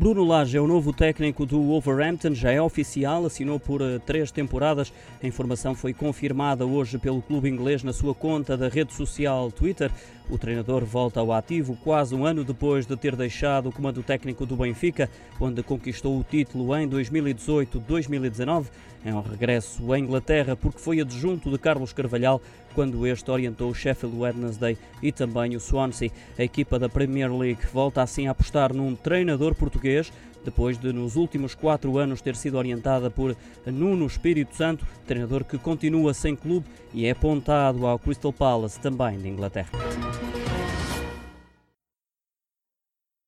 Bruno Lage é o novo técnico do Wolverhampton, já é oficial, assinou por uh, três temporadas. A informação foi confirmada hoje pelo clube inglês na sua conta da rede social Twitter. O treinador volta ao ativo quase um ano depois de ter deixado o comando técnico do Benfica, onde conquistou o título em 2018-2019. É um regresso à Inglaterra porque foi adjunto de Carlos Carvalhal quando este orientou o Sheffield Wednesday e também o Swansea. A equipa da Premier League volta assim a apostar num treinador português depois de nos últimos quatro anos ter sido orientada por Nuno Espírito Santo, treinador que continua sem clube e é apontado ao Crystal Palace também de Inglaterra.